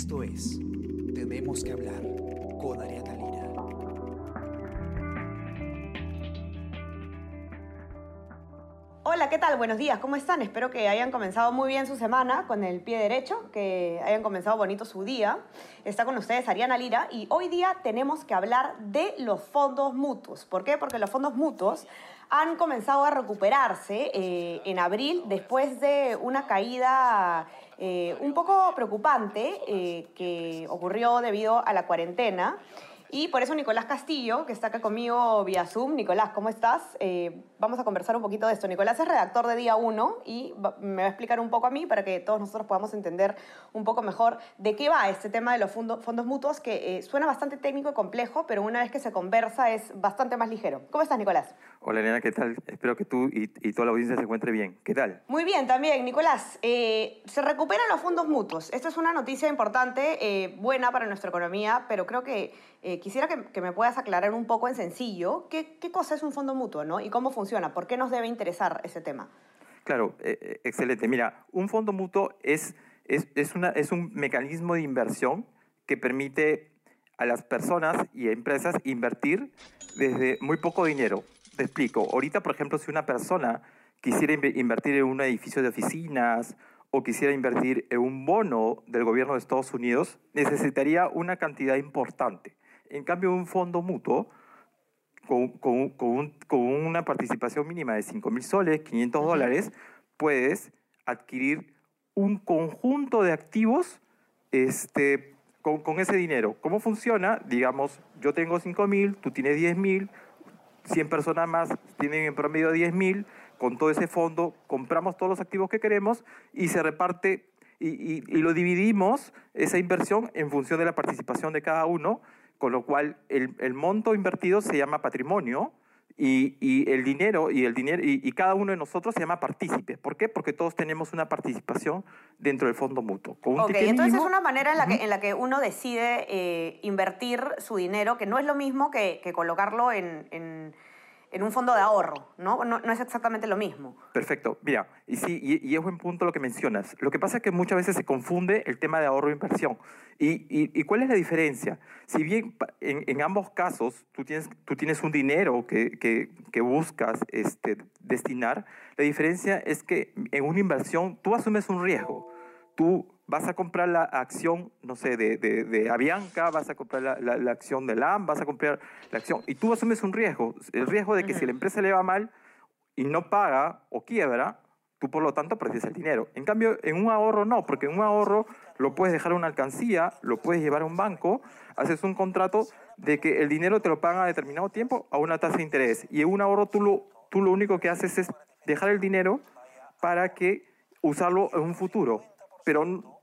Esto es Tenemos que hablar con Ariana Lira. Hola, ¿qué tal? Buenos días, ¿cómo están? Espero que hayan comenzado muy bien su semana con el pie derecho, que hayan comenzado bonito su día. Está con ustedes Ariana Lira y hoy día tenemos que hablar de los fondos mutuos. ¿Por qué? Porque los fondos mutuos han comenzado a recuperarse eh, en abril después de una caída eh, un poco preocupante eh, que ocurrió debido a la cuarentena. Y por eso Nicolás Castillo, que está acá conmigo vía Zoom. Nicolás, ¿cómo estás? Eh, vamos a conversar un poquito de esto. Nicolás es redactor de Día 1 y va- me va a explicar un poco a mí para que todos nosotros podamos entender un poco mejor de qué va este tema de los fondo- fondos mutuos, que eh, suena bastante técnico y complejo, pero una vez que se conversa es bastante más ligero. ¿Cómo estás, Nicolás? Hola Elena, ¿qué tal? Espero que tú y, y toda la audiencia se encuentre bien. ¿Qué tal? Muy bien, también, Nicolás. eh, se recuperan los fondos mutuos. Esto es una noticia importante, buena para nuestra economía, pero creo que eh, quisiera que, que me puedas aclarar un poco en sencillo qué, qué cosa es un fondo mutuo ¿no? y cómo funciona. ¿Por qué nos debe interesar ese tema? Claro, eh, eh, excelente. Mira, un fondo mutuo es, es, es, una, es un mecanismo de inversión que permite a las personas y a empresas invertir desde muy poco dinero. Te explico. Ahorita, por ejemplo, si una persona quisiera inve- invertir en un edificio de oficinas o quisiera invertir en un bono del gobierno de Estados Unidos, necesitaría una cantidad importante. En cambio, un fondo mutuo con, con- con un- con una participación mínima de 5 mil soles, 500 dólares, puedes adquirir un conjunto de activos este, con, con ese dinero. ¿Cómo funciona? Digamos, yo tengo 5 mil, tú tienes 10 mil, 100 personas más tienen en promedio 10 mil, con todo ese fondo compramos todos los activos que queremos y se reparte y, y- y lo dividimos, esa inversión, en función de la participación de cada uno, con lo cual el, el monto invertido se llama patrimonio y, y el dinero y el dinero y, y cada uno de nosotros se llama partícipe. ¿Por qué? Porque todos tenemos una participación dentro del fondo mutuo. Con un Ok, entonces es una manera en la, que, en la que uno decide eh, invertir su dinero, que no es lo mismo que, que colocarlo en, en- en un fondo de ahorro, ¿no? ¿no? No es exactamente lo mismo. Perfecto. Mira, y sí, y, es buen punto lo que mencionas. Lo que pasa es que muchas veces se confunde el tema de ahorro e inversión. ¿Y, cuál es la diferencia? Si bien en ambos casos tú tienes, tú tienes un dinero que, que, que buscas este, destinar, la diferencia es que en una inversión tú asumes un riesgo. Tú vas a comprar la acción, no sé, de, de, de Avianca, vas a comprar la, la- la acción de LAM, vas a comprar la acción, y tú asumes un riesgo, el riesgo de que si la empresa le va mal y no paga o quiebra, tú por lo tanto perdes el dinero. En cambio, en un ahorro no, porque en un ahorro lo puedes dejar a una alcancía, lo puedes llevar a un banco, haces un contrato de que el dinero te lo pagan a determinado tiempo a una tasa de interés. Y en un ahorro tú lo, tú lo único que haces es dejar el dinero para que usarlo en un futuro. Pero,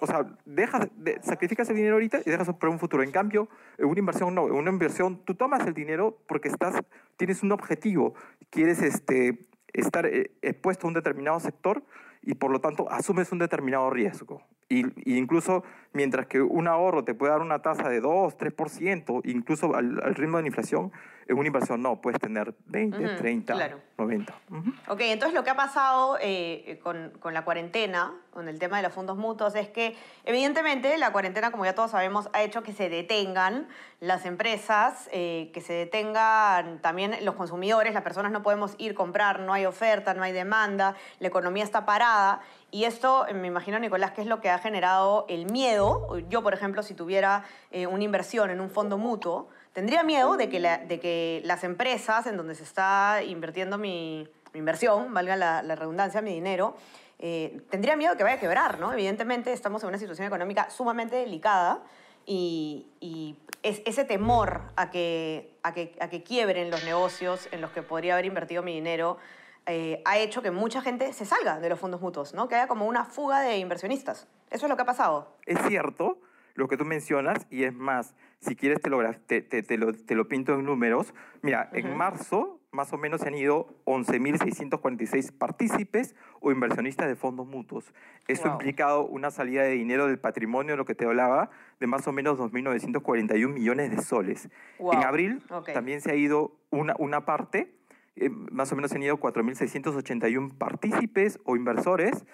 o sea, dejas, de- sacrificas el dinero ahorita y dejas para un futuro. En cambio, en una inversión no. En una inversión tú tomas el dinero porque estás, tienes un objetivo. Quieres este, estar eh, expuesto a un determinado sector y por lo tanto asumes un determinado riesgo. Y incluso mientras que un ahorro te puede dar una tasa de 2, 3%, incluso al, al ritmo de la inflación, en una inversión no, puedes tener 20, Ujú, 30, claro. 90. Ujú. Ok, entonces lo que ha pasado eh, con, con la cuarentena, con el tema de los fondos mutuos, es que evidentemente la cuarentena, como ya todos sabemos, ha hecho que se detengan las empresas, eh, que se detengan también los consumidores, las personas no podemos ir a comprar, no hay oferta, no hay demanda, la economía está parada. Y esto, eh, me imagino, Nicolás, que es lo que ha generado el miedo. Yo, por ejemplo, si tuviera eh, una inversión en un fondo mutuo, tendría miedo de que, la- de que las empresas en donde se está invirtiendo mi, mi inversión, valga la, la redundancia, mi dinero, eh, tendría miedo de que vaya a quebrar, ¿no? Evidentemente estamos en una situación económica sumamente delicada y, y es, ese temor a que, a, que, a que quiebren los negocios en los que podría haber invertido mi dinero eh, ha hecho que mucha gente se salga de los fondos mutuos, ¿no? Que haya como una fuga de inversionistas. Eso es lo que ha pasado. Es cierto lo que tú mencionas y es más, si quieres te lo, te, te- te lo, lo pinto en números. Mira, en marzo más o menos se han ido 11.646 partícipes o inversionistas de fondos mutuos. Eso Wow. ha implicado una salida de dinero del patrimonio, lo que te hablaba, de más o menos 2.941 millones de soles. Wow. En abril Ok. también se ha ido una, una parte, eh, más o menos se han ido 4.681 partícipes o inversores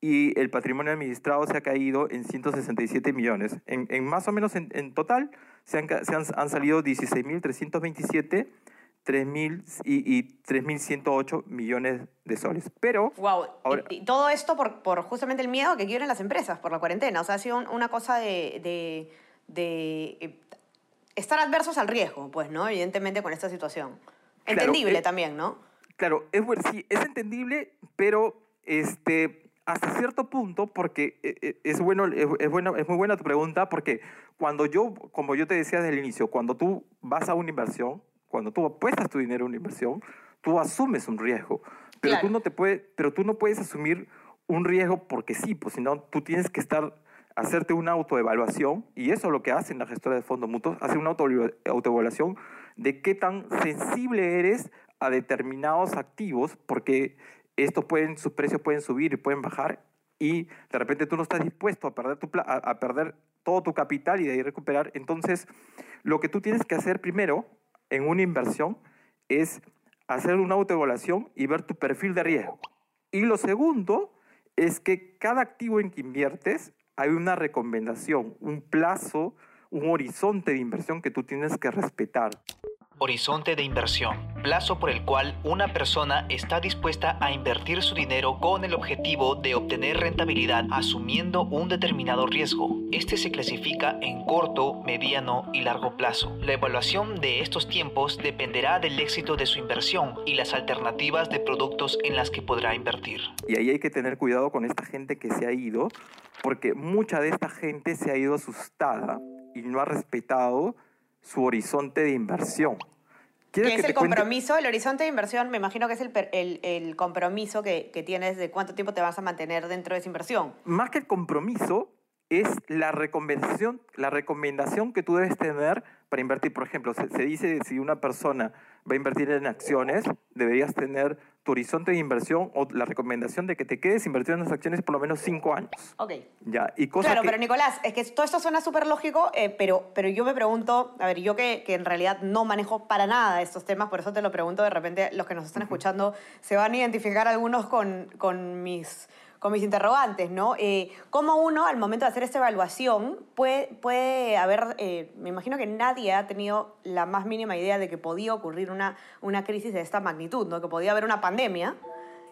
y el patrimonio administrado se ha caído en 167 millones. En, en más o menos en, en total se han, se han, han salido 16.327 3.000 y, y 3.108 millones de soles. Pero... Wow. ahora- y, y todo esto por, por justamente el miedo que quieren las empresas por la cuarentena. O sea, ha sido un- una cosa de, de- de, eh, estar adversos al riesgo, pues, ¿no? Evidentemente con esta situación. Claro, Entendible eh, también, ¿no? Claro, es, sí, es entendible, pero este, hasta cierto punto, porque eh, eh, es, bueno, es, es bueno, es muy buena tu pregunta, porque cuando yo, como yo te decía desde el inicio, cuando tú vas a una inversión, cuando tú apuestas tu dinero a una inversión, tú asumes un riesgo, pero, Claro. tú, no te puedes, pero tú no puedes asumir un riesgo porque sí, pues si no, tú tienes que estar hacerte una autoevaluación, y eso es lo que hacen las gestoras de fondos mutuos, hacen una auto- autoevaluación de qué tan sensible eres a determinados activos, porque estos pueden, sus precios pueden subir y pueden bajar, y de repente tú no estás dispuesto a perder, tu, a perder todo tu capital y de ahí recuperar. Entonces, lo que tú tienes que hacer primero en una inversión es hacer una autoevaluación y ver tu perfil de riesgo. Y lo segundo es que cada activo en que inviertes hay una recomendación, un plazo, un horizonte de inversión que tú tienes que respetar. Horizonte de inversión, plazo por el cual una persona está dispuesta a invertir su dinero con el objetivo de obtener rentabilidad asumiendo un determinado riesgo. Este se clasifica en corto, mediano y largo plazo. La evaluación de estos tiempos dependerá del éxito de su inversión y las alternativas de productos en las que podrá invertir. Y ahí hay que tener cuidado con esta gente que se ha ido, porque mucha de esta gente se ha ido asustada y no ha respetado su horizonte de inversión. ¿Quieres es el cuente? compromiso, el horizonte de inversión, me imagino que es el, el, el compromiso que, que tienes de cuánto tiempo te vas a mantener dentro de esa inversión. Más que el compromiso, es la recomendación, la recomendación que tú debes tener para invertir. Por ejemplo, se, se dice si una persona va a invertir en acciones, deberías tener tu horizonte de inversión o la recomendación de que te quedes invertido en las acciones por lo menos cinco años. Ok. Ya, y cosa Claro, que- pero Nicolás, es que todo esto suena súper lógico, eh, pero, pero yo me pregunto, a ver, yo que, que en realidad no manejo para nada estos temas, por eso te lo pregunto, de repente los que nos están escuchando se van a identificar algunos con, con mis con mis interrogantes, ¿no? Eh, ¿Cómo uno, al momento de hacer esta evaluación, puede, puede haber, eh, me imagino que nadie ha tenido la más mínima idea de que podía ocurrir una, una crisis de esta magnitud, ¿no? Que podía haber una pandemia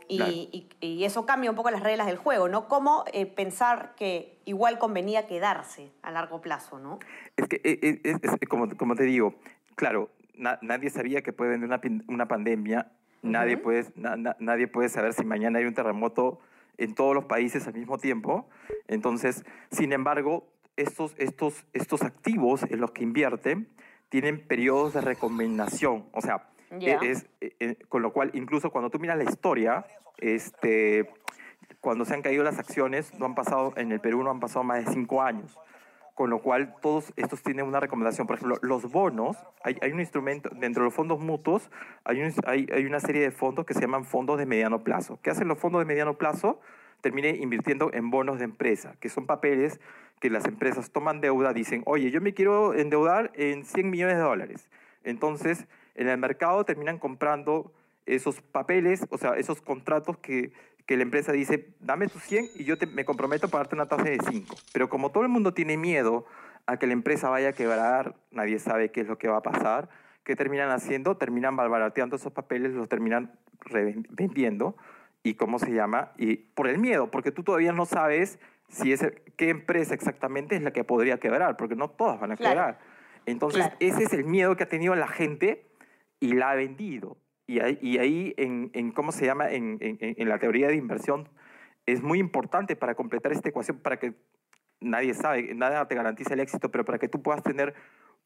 y, Claro. y- y eso cambia un poco las reglas del juego, ¿no? ¿Cómo eh, pensar que igual convenía quedarse a largo plazo, ¿no? Es que, eh, es- es como, como te digo, claro, na- nadie sabía que puede venir una, una pandemia, nadie, puede, na- na- nadie puede saber si mañana hay un terremoto en todos los países al mismo tiempo. Entonces, sin embargo, estos, estos, estos activos en los que invierten tienen periodos de recomendación. O sea, e- es, eh, eh, con lo cual, incluso cuando tú miras la historia, este, cuando se han caído las acciones, no han pasado, en el Perú no han pasado más de cinco años. Con lo cual, todos estos tienen una recomendación. Por ejemplo, los bonos, hay, un instrumento, dentro de los fondos mutuos, hay una serie de fondos que se llaman fondos de mediano plazo. ¿Qué hacen los fondos de mediano plazo? Termine invirtiendo en bonos de empresa, que son papeles que las empresas toman deuda, dicen, oye, yo me quiero endeudar en 100 millones de dólares. Entonces, en el mercado terminan comprando esos papeles, o sea, esos contratos que, que la empresa dice, dame tus 100 y yo te- me comprometo a pagarte una tasa de 5. Pero como todo el mundo tiene miedo a que la empresa vaya a quebrar, nadie sabe qué es lo que va a pasar, ¿qué terminan haciendo? Terminan malbarateando esos papeles, los terminan vendiendo. ¿Y cómo se llama? Y por el miedo, porque tú todavía no sabes si es qué empresa exactamente es la que podría quebrar, porque no todas van a Claro. quebrar. Entonces, Claro. ese es el miedo que ha tenido la gente y la ha vendido. Y ahí, y ahí en, en, ¿cómo se llama? En, en- en la teoría de inversión es muy importante para completar esta ecuación, para que nadie sabe, nada te garantiza el éxito, pero para que tú puedas tener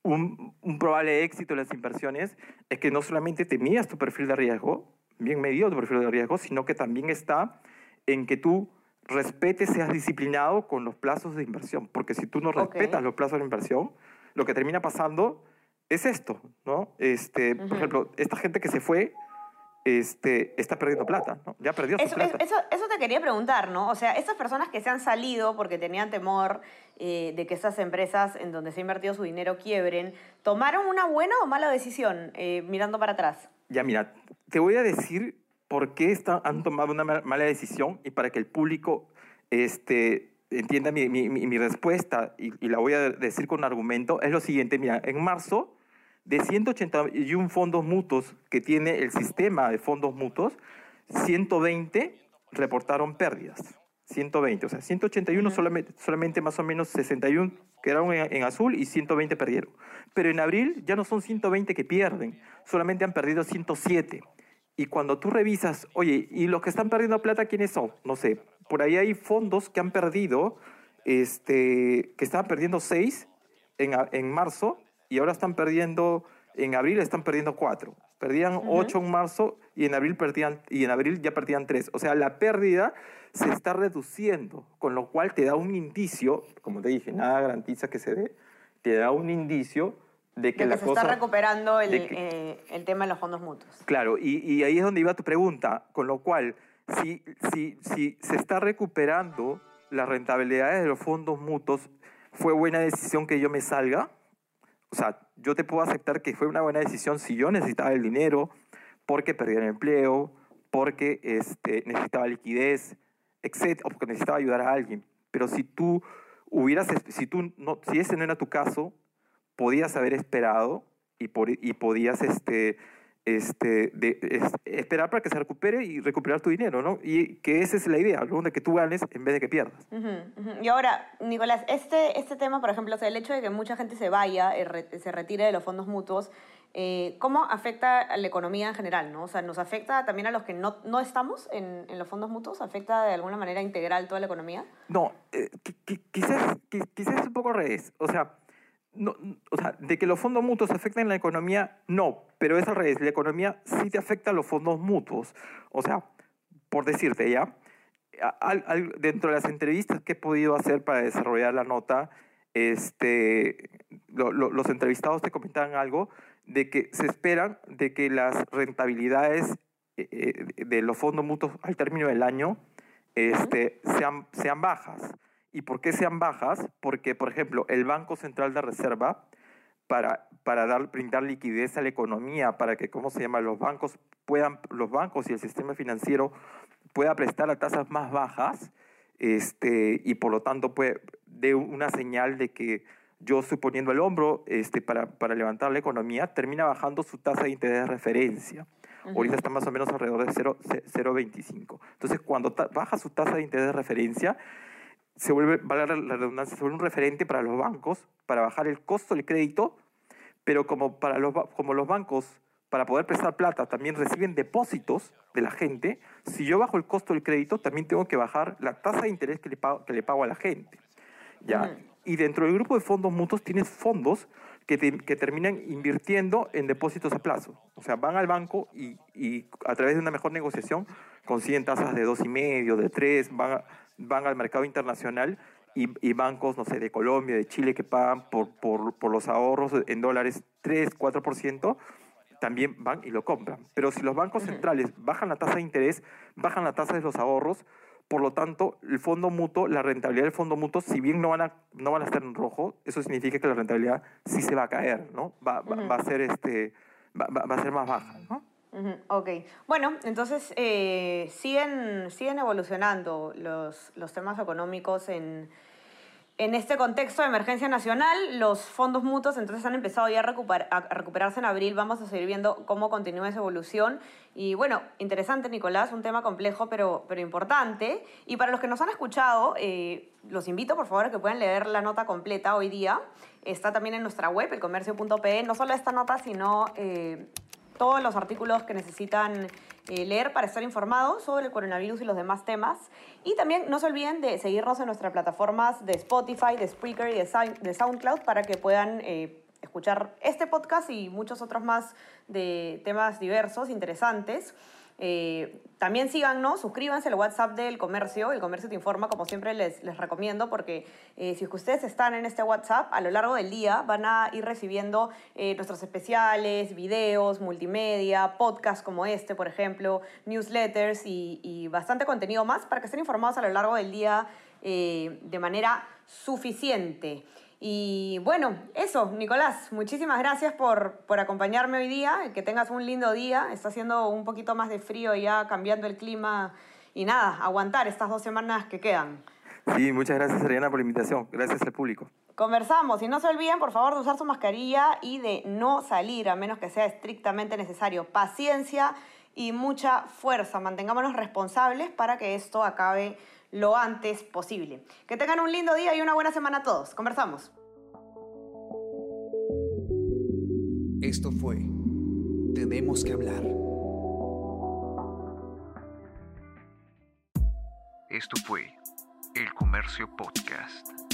un, un probable éxito en las inversiones, es que no solamente te midas tu perfil de riesgo, bien medido tu perfil de riesgo, sino que también está en que tú respetes, seas disciplinado con los plazos de inversión, porque si tú no respetas los plazos de inversión, lo que termina pasando es esto, ¿no? Este. Por ejemplo, esta gente que se fue, este, está perdiendo plata, ¿no? Ya perdió su Eso, plata. eso, eso te quería preguntar, ¿no? O sea, esas personas que se han salido porque tenían temor eh, de que esas empresas en donde se ha invertido su dinero quiebren, ¿tomaron una buena o mala decisión eh, mirando para atrás? Ya, mira, te voy a decir por qué está- han tomado una ma- mala decisión y para que el público este, entienda mi, mi- respuesta y, y la voy a decir con argumento, es lo siguiente, mira, en marzo, de 181 fondos mutuos que tiene el sistema de fondos mutuos, 120 reportaron pérdidas. 120, o sea, 181 solamente, solamente más o menos 61 quedaron en, en azul y 120 perdieron. Pero en abril ya no son 120 que pierden, solamente han perdido 107. Y cuando tú revisas, oye, ¿y los que están perdiendo plata quiénes son? No sé, por ahí hay fondos que han perdido, este, que estaban perdiendo 6 en, en marzo y ahora están perdiendo, en abril están perdiendo 4. Perdían 8 en marzo y en abril perdían y en abril ya perdían 3. O sea, la pérdida se está reduciendo, con lo cual te da un indicio, como te dije, nada garantiza que se dé, te da un indicio de que de la que se cosa está recuperando el, que- eh, el tema de los fondos mutuos. Claro, y, y ahí es donde iba tu pregunta, con lo cual, si, si, si se está recuperando las rentabilidades de los fondos mutuos, ¿fue buena decisión que yo me salga? O sea, yo te puedo aceptar que fue una buena decisión si yo necesitaba el dinero, porque perdía el empleo, porque este, necesitaba liquidez, etc., o porque necesitaba ayudar a alguien. Pero si tú hubieras, si tú no, si ese no era tu caso, podías haber esperado y, por- y podías este, este, de- es- esperar para que se recupere y recuperar tu dinero, ¿no? Y que esa es la idea, ¿no? De que tú ganes en vez de que pierdas. Ujú, ujú. Y ahora, Nicolás, este, este tema, por ejemplo, o sea, el hecho de que mucha gente se vaya, eh, se retire de los fondos mutuos, eh, ¿cómo afecta a la economía en general? ¿no? O sea, ¿nos afecta también a los que no, no estamos en, en los fondos mutuos? ¿Afecta de alguna manera integral toda la economía? No, eh, qui- qui- quizás, qui- quizás es un poco al revés. O sea, no, o sea, de que los fondos mutuos afecten la economía, no, pero es al revés. La economía sí te afecta a los fondos mutuos. O sea, por decirte ya, a- al- al- dentro de las entrevistas que he podido hacer para desarrollar la nota, este, lo- lo- los entrevistados te comentaban algo de que se esperan de que las rentabilidades eh, eh, de los fondos mutuos al término del año este, sean, sean bajas. ¿Y por qué sean bajas? Porque, por ejemplo, el Banco Central de Reserva, para, para dar, brindar liquidez a la economía, para que, ¿cómo se llama?, los bancos puedan, los bancos y el sistema financiero pueda prestar a tasas más bajas, este, y por lo tanto puede, dé una señal de que yo estoy poniendo el hombro este, para, para levantar la economía, termina bajando su tasa de interés de referencia. Ahorita está más o menos alrededor de 0 ce- 0,25. Entonces, cuando baja su tasa de interés de referencia, se vuelve, valga la redundancia, se vuelve un referente para los bancos para bajar el costo del crédito, pero como, para los, como los bancos, para poder prestar plata, también reciben depósitos de la gente, si yo bajo el costo del crédito, también tengo que bajar la tasa de interés que le pago, que le pago a la gente. ¿ya? Y dentro del grupo de fondos mutuos tienes fondos que, te- que terminan invirtiendo en depósitos a plazo. O sea, van al banco y, y a través de una mejor negociación consiguen tasas de dos y medio, de tres, van, a- van al mercado internacional y, y bancos, no sé, de Colombia, de Chile, que pagan por, por, por los ahorros en dólares 3, 4%, también van y lo compran. Pero si los bancos centrales bajan la tasa de interés, bajan la tasa de los ahorros, por lo tanto, el fondo mutuo, la rentabilidad del fondo mutuo, si bien no van a, no van a estar en rojo, eso significa que la rentabilidad sí se va a caer, ¿no? Va, va, va a ser este, va, va- a ser más baja, ¿no? Ok. Bueno, entonces eh, siguen, siguen evolucionando los, los temas económicos en, en este contexto de emergencia nacional. Los fondos mutuos entonces han empezado ya a, recuper- a recuperarse en abril. Vamos a seguir viendo cómo continúa esa evolución. Y bueno, interesante, Nicolás, un tema complejo pero, pero importante. Y para los que nos han escuchado, eh, los invito por favor a que puedan leer la nota completa hoy día. Está también en nuestra web, elcomercio.pe. No solo esta nota, sino... eh, todos los artículos que necesitan eh, leer para estar informados sobre el coronavirus y los demás temas. Y también no se olviden de seguirnos en nuestras plataformas de Spotify, de Spreaker y de, Sound- de SoundCloud para que puedan eh, escuchar este podcast y muchos otros más de temas diversos, interesantes. Eh, también síganos, suscríbanse al WhatsApp del comercio, el comercio te informa, como siempre les, les recomiendo, porque eh, si ustedes están en este WhatsApp, a lo largo del día van a ir recibiendo eh, nuestros especiales, videos, multimedia, podcasts como este, por ejemplo, newsletters y, y bastante contenido más para que estén informados a lo largo del día eh, de manera suficiente. Y bueno, eso, Nicolás, muchísimas gracias por, por acompañarme hoy día, que tengas un lindo día, está haciendo un poquito más de frío ya cambiando el clima y nada, aguantar estas dos semanas que quedan. Sí, muchas gracias Ariana por la invitación. Gracias al público. Conversamos y no se olviden por favor de usar su mascarilla y de no salir a menos que sea estrictamente necesario. Paciencia y mucha fuerza. Mantengámonos responsables para que esto acabe lo antes posible. Que tengan un lindo día y una buena semana a todos. Conversamos. Esto fue Tenemos que hablar. Esto fue El Comercio Podcast.